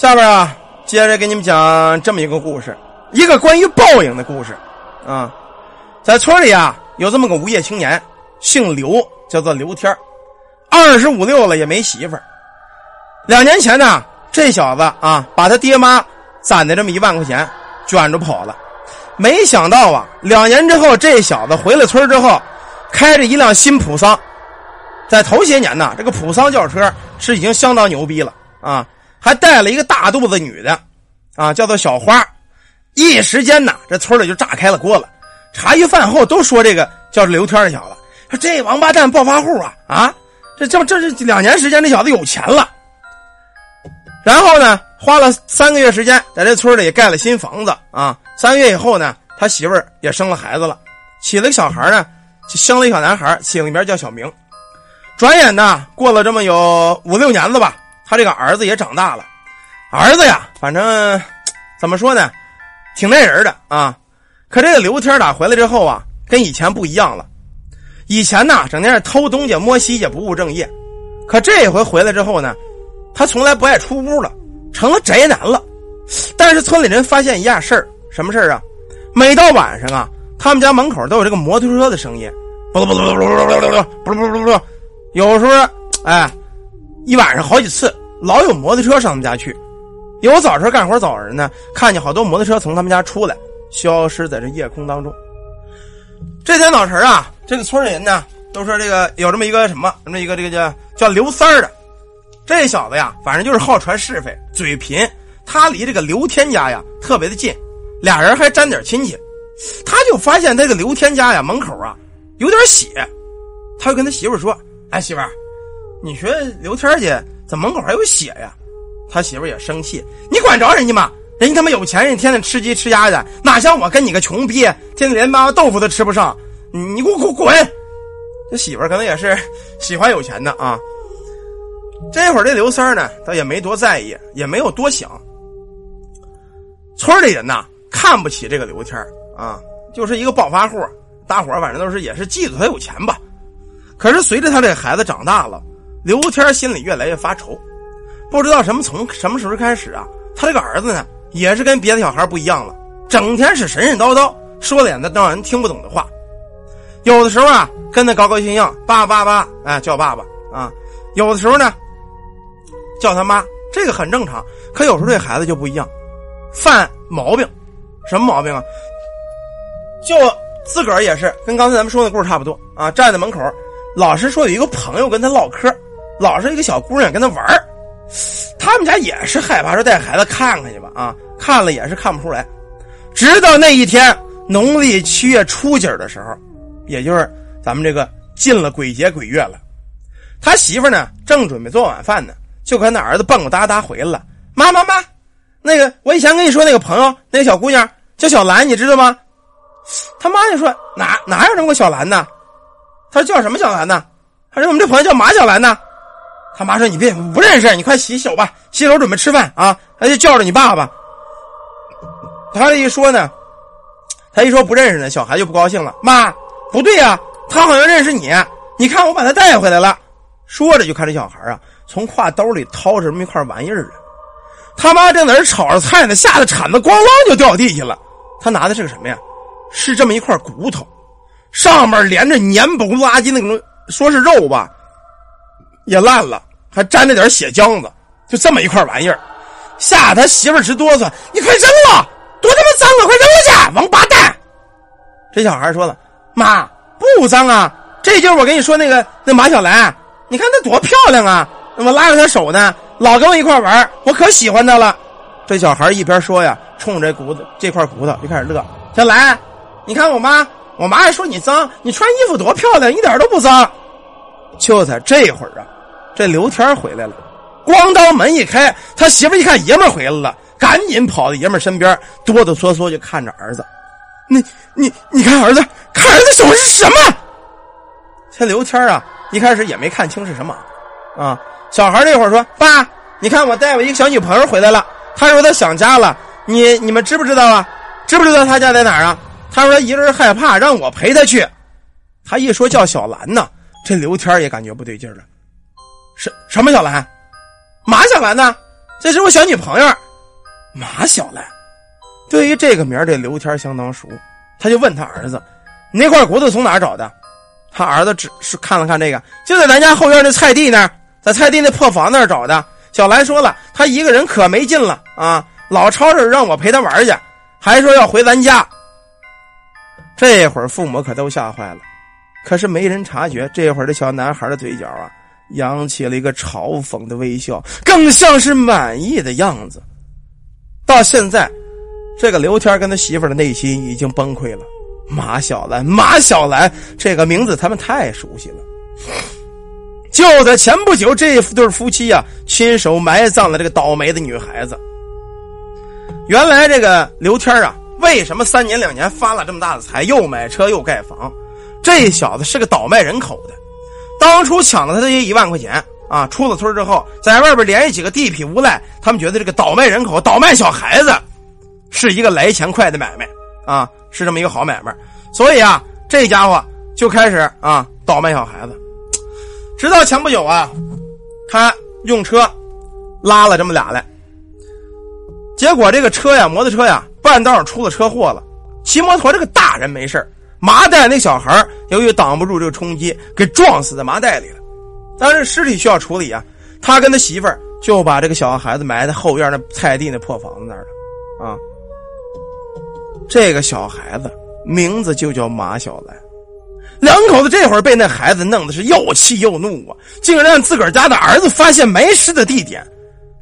下边啊，接着给你们讲这么一个故事，一个关于报应的故事啊。在村里啊，有这么个无业青年，姓刘，叫做刘天二十五六了也没媳妇儿。两年前呢，这小子啊，把他爹妈攒的这么一万块钱卷着跑了。没想到啊，两年之后，这小子回了村之后，开着一辆新普桑。在头些年呢，这个普桑轿车是已经相当牛逼了啊，还带了一个大肚子女的，啊，叫做小花。一时间呢，这村里就炸开了锅了。茶余饭后都说这个叫刘天的小子，说这王八蛋暴发户啊啊！这这这是两年时间，这小子有钱了。然后呢，花了三个月时间，在这村里也盖了新房子啊。三个月以后呢，他媳妇儿也生了孩子了，起了个小孩呢，就生了一小男孩，起了名叫小明。转眼呢，过了这么有五六年了吧，他这个儿子也长大了。儿子呀，反正怎么说呢，挺耐人的啊。可这个刘天打回来之后啊，跟以前不一样了。以前呢，整天偷东家摸西家，不务正业。可这回回来之后呢，他从来不爱出屋了，成了宅男了。但是村里人发现一样事儿。什么事啊？每到晚上啊，他们家门口都有这个摩托车的声音，不不不不不不不不不不，有时候哎，一晚上好几次，老有摩托车上他们家去。有早晨干活早人呢，看见好多摩托车从他们家出来，消失在这夜空当中。这天早晨啊，这个村里人呢都说这个有这么一个什么，这么一个这个叫叫刘三儿的，这小子呀，反正就是好传是非，嘴贫。他离这个刘天家呀特别的近。俩人还沾点亲戚，他就发现这个刘天家呀门口啊有点血，他就跟他媳妇说：“哎，媳妇，你说刘天家怎么门口还有血呀？”他媳妇也生气：“你管着人家吗？人家他妈有钱，人天天吃鸡吃鸭的，哪像我跟你个穷逼，天天连妈豆腐都吃不上。你给我滚滚！”这媳妇可能也是喜欢有钱的啊。这会儿这刘三呢，倒也没多在意，也没有多想。村里人呐。看不起这个刘天啊，就是一个暴发户，大伙反正都是也是嫉妒他有钱吧。可是随着他这孩子长大了，刘天心里越来越发愁，不知道什么从什么时候开始啊，他这个儿子呢也是跟别的小孩不一样了，整天是神神叨叨，说点的让人听不懂的话。有的时候啊，跟他高高兴兴，爸爸爸，哎叫爸爸啊；有的时候呢，叫他妈，这个很正常。可有时候这孩子就不一样，犯毛病。什么毛病啊？就自个儿也是跟刚才咱们说的故事差不多啊，站在门口，老是说有一个朋友跟他唠嗑，老是一个小姑娘跟他玩他们家也是害怕说带孩子看看去吧啊，看了也是看不出来。直到那一天农历七月初几的时候，也就是咱们这个进了鬼节鬼月了，他媳妇呢正准备做晚饭呢，就看那儿子蹦蹦哒哒回来了，妈妈妈。那个，我以前跟你说那个朋友，那个小姑娘叫小兰，你知道吗？他妈就说哪哪有这么个小兰呢？他说叫什么小兰呢？他说我们这朋友叫马小兰呢。他妈说你别不认识，你快洗手吧，洗手准备吃饭啊。他就叫着你爸爸。他这一说呢，他一说不认识呢，小孩就不高兴了。妈，不对呀，他好像认识你。你看我把他带回来了。说着就看这小孩啊，从挎兜里掏出这么一块玩意儿来。他妈正在这炒着菜呢，吓得铲子咣啷就掉地下了。他拿的是个什么呀？是这么一块骨头，上面连着黏不拉几那种，说是肉吧，也烂了，还沾着点血浆子。就这么一块玩意儿，吓他媳妇直哆嗦。你快扔了，多他妈脏啊！快扔了去，王八蛋！这小孩说了：“妈，不脏啊，这就是我跟你说那个那马小兰，你看她多漂亮啊！我拉着她手呢。”老跟我一块玩，我可喜欢她了。这小孩一边说呀，冲着骨头这块骨头就开始乐。小兰，你看我妈，我妈还说你脏，你穿衣服多漂亮，一点都不脏。就在这会儿啊，这刘天回来了，咣当门一开，他媳妇一看爷们回来了，赶紧跑到爷们身边，哆哆嗦嗦就看着儿子。你你你看儿子，看儿子手是什么？这刘天啊，一开始也没看清是什么，啊。小孩那会儿说：“爸，你看我带我一个小女朋友回来了。他说他想家了。你你们知不知道啊？知不知道他家在哪儿啊？他说他一个人害怕，让我陪他去。他一说叫小兰呢，这刘天也感觉不对劲了。什什么小兰？马小兰呢？这是我小女朋友马小兰。对于这个名这刘天相当熟，他就问他儿子：“你那块骨头从哪儿找的？”他儿子只是看了看这个，就在咱家后院那菜地那儿，在菜地那破房那儿找的。小兰说了，他一个人可没劲了啊，老吵着让我陪他玩去，还说要回咱家。这会儿父母可都吓坏了，可是没人察觉。这会儿这小男孩的嘴角啊，扬起了一个嘲讽的微笑，更像是满意的样子。到现在，这个刘天跟他媳妇的内心已经崩溃了。马小兰，马小兰这个名字他们太熟悉了。就在前不久，这对夫妻呀，亲手埋葬了这个倒霉的女孩子。原来这个刘天啊，为什么三年两年发了这么大的财，又买车又盖房？这小子是个倒卖人口的。当初抢了他这一万块钱啊，出了村之后，在外边联系几个地痞无赖，他们觉得这个倒卖人口、倒卖小孩子，是一个来钱快的买卖啊。是这么一个好买卖，所以啊，这家伙就开始啊倒卖小孩子，直到前不久啊，他用车拉了这么俩来，结果这个车呀，摩托车呀，半道出了车祸了。骑摩托这个大人没事麻袋那小孩由于挡不住这个冲击，给撞死在麻袋里了。但是尸体需要处理啊，他跟他媳妇儿就把这个小孩子埋在后院那菜地那破房子那儿了啊。这个小孩子名字就叫马小兰，两口子这会儿被那孩子弄的是又气又怒啊，竟然让自个儿家的儿子发现埋尸的地点，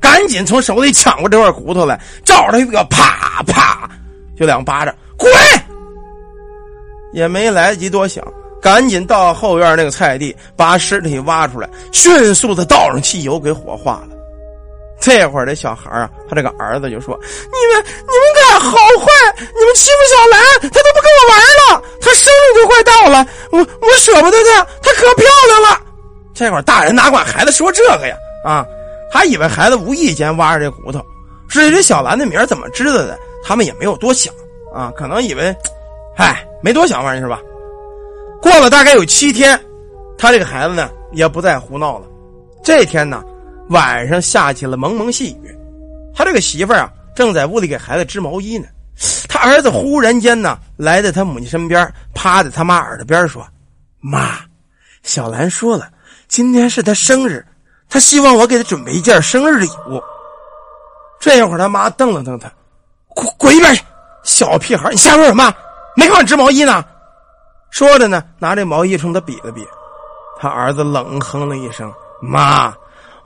赶紧从手里抢过这块骨头来，照着他一个啪啪就两巴掌，滚！也没来得及多想，赶紧到后院那个菜地把尸体挖出来，迅速的倒上汽油给火化了。这会儿这小孩啊，他这个儿子就说：“你们你们敢好坏？你们欺负小兰，他都不跟我玩了。他生日就快到了，我我舍不得他，他可漂亮了。”这会儿大人哪管孩子说这个呀？啊，还以为孩子无意间挖着这骨头。至于这小兰的名怎么知道的，他们也没有多想啊，可能以为，哎，没多想，反正是吧。过了大概有七天，他这个孩子呢也不再胡闹了。这天呢。晚上下起了蒙蒙细雨，他这个媳妇儿啊正在屋里给孩子织毛衣呢。他儿子忽然间呢来到他母亲身边，趴在他妈耳朵边说：“妈，小兰说了，今天是他生日，他希望我给他准备一件生日礼物。”这会儿他妈瞪了瞪他：“滚滚一边去，小屁孩，你瞎说什么？没看我织毛衣呢？”说着呢，拿这毛衣冲他比了比。他儿子冷哼了一声：“妈。”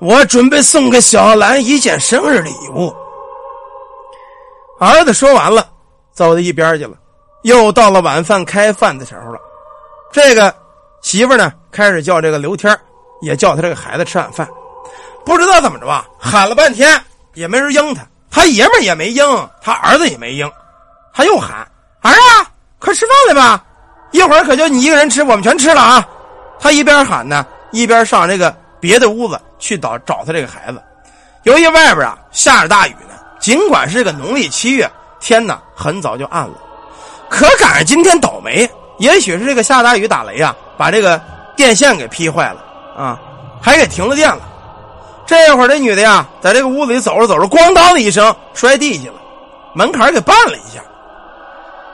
我准备送给小兰一件生日礼物。儿子说完了，走到一边去了。又到了晚饭开饭的时候了。这个媳妇呢，开始叫这个刘天也叫他这个孩子吃晚饭。不知道怎么着吧，喊了半天也没人应他，他爷们也没应，他儿子也没应。他又喊：“儿啊，快吃饭来吧！一会儿可就你一个人吃，我们全吃了啊！”他一边喊呢，一边上这个别的屋子。去找找他这个孩子，由于外边啊下着大雨呢，尽管是个农历七月，天呢很早就暗了，可赶上今天倒霉，也许是这个下大雨打雷啊，把这个电线给劈坏了啊，还给停了电了。这会儿这女的呀，在这个屋子里走着走着，咣当的一声摔地下了，门槛给绊了一下，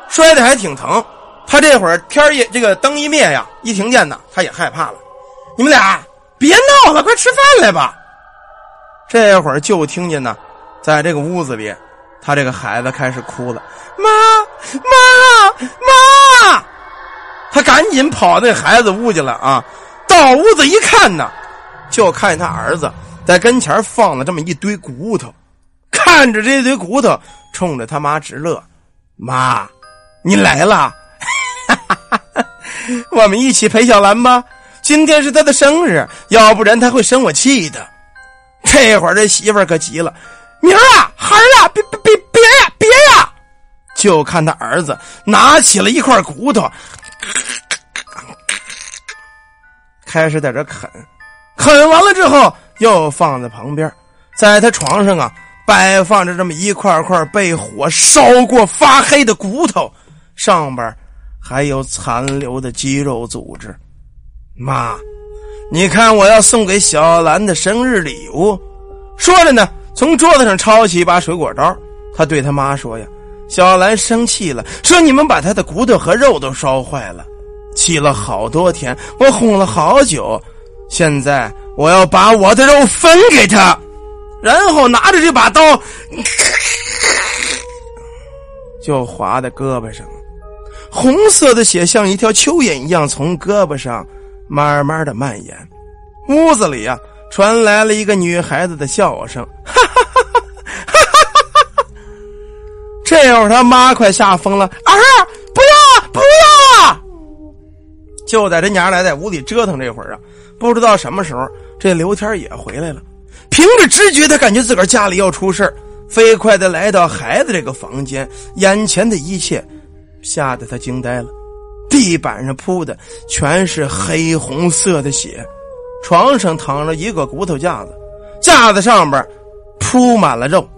摔的还挺疼。他这会儿天一这个灯一灭呀，一停电呢，他也害怕了。你们俩。别闹了，快吃饭来吧！这会儿就听见呢，在这个屋子里，他这个孩子开始哭了：“妈妈妈！”他赶紧跑那孩子屋去了啊！到屋子一看呢，就看见他儿子在跟前放了这么一堆骨头，看着这堆骨头，冲着他妈直乐：“妈，你来了，我们一起陪小兰吧。”今天是他的生日，要不然他会生我气的。这会儿这媳妇儿可急了：“明儿啊，孩儿啊，别别别别呀，别呀！”就看他儿子拿起了一块骨头，开始在这啃，啃完了之后又放在旁边，在他床上啊摆放着这么一块块被火烧过发黑的骨头，上边还有残留的肌肉组织。妈，你看我要送给小兰的生日礼物。说着呢，从桌子上抄起一把水果刀，他对他妈说：“呀，小兰生气了，说你们把她的骨头和肉都烧坏了，气了好多天，我哄了好久，现在我要把我的肉分给他。”然后拿着这把刀，就划在胳膊上，红色的血像一条蚯蚓一样从胳膊上慢慢的蔓延。屋子里啊，传来了一个女孩子的笑声，哈哈哈哈哈哈！这会儿他妈快吓疯了，儿，不要不要！就在这娘俩在屋里折腾这会儿啊，不知道什么时候这刘天也回来了。凭着直觉，他感觉自个儿家里要出事飞快的来到孩子这个房间，眼前的一切吓得他惊呆了。地板上铺的全是黑红色的血，床上躺着一个骨头架子，架子上边铺满了肉。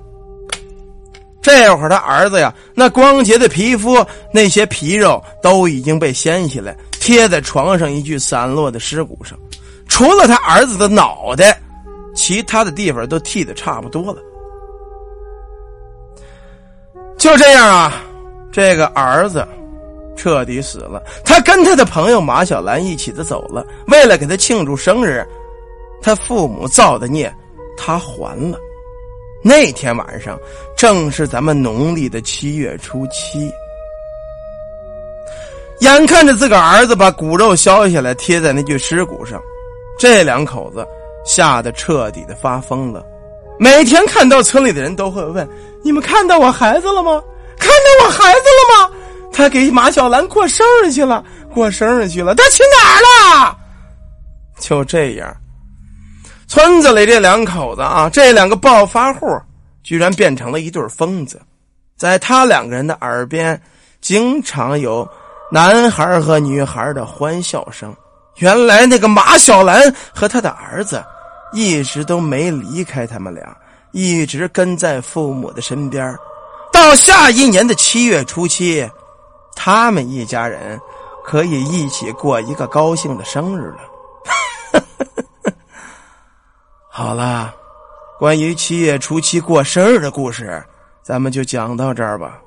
这会儿他儿子呀，那光洁的皮肤，那些皮肉都已经被掀起来，贴在床上一具散落的尸骨上，除了他儿子的脑袋。其他的地方都剃的差不多了，就这样啊，这个儿子彻底死了。他跟他的朋友马小兰一起的走了。为了给他庆祝生日，他父母造的孽，他还了。那天晚上正是咱们农历的七月初七，眼看着自个儿子把骨肉削下来贴在那具尸骨上，这两口子。吓得彻底的发疯了，每天看到村里的人都会问：“你们看到我孩子了吗？看到我孩子了吗？他给马小兰过生日去了，过生日去了，他去哪儿了？”就这样，村子里这两口子啊，这两个暴发户，居然变成了一对疯子，在他两个人的耳边，经常有男孩和女孩的欢笑声。原来那个马小兰和他的儿子，一直都没离开他们俩，一直跟在父母的身边。到下一年的七月初七，他们一家人可以一起过一个高兴的生日了。好了，关于七月初七过生日的故事，咱们就讲到这儿吧。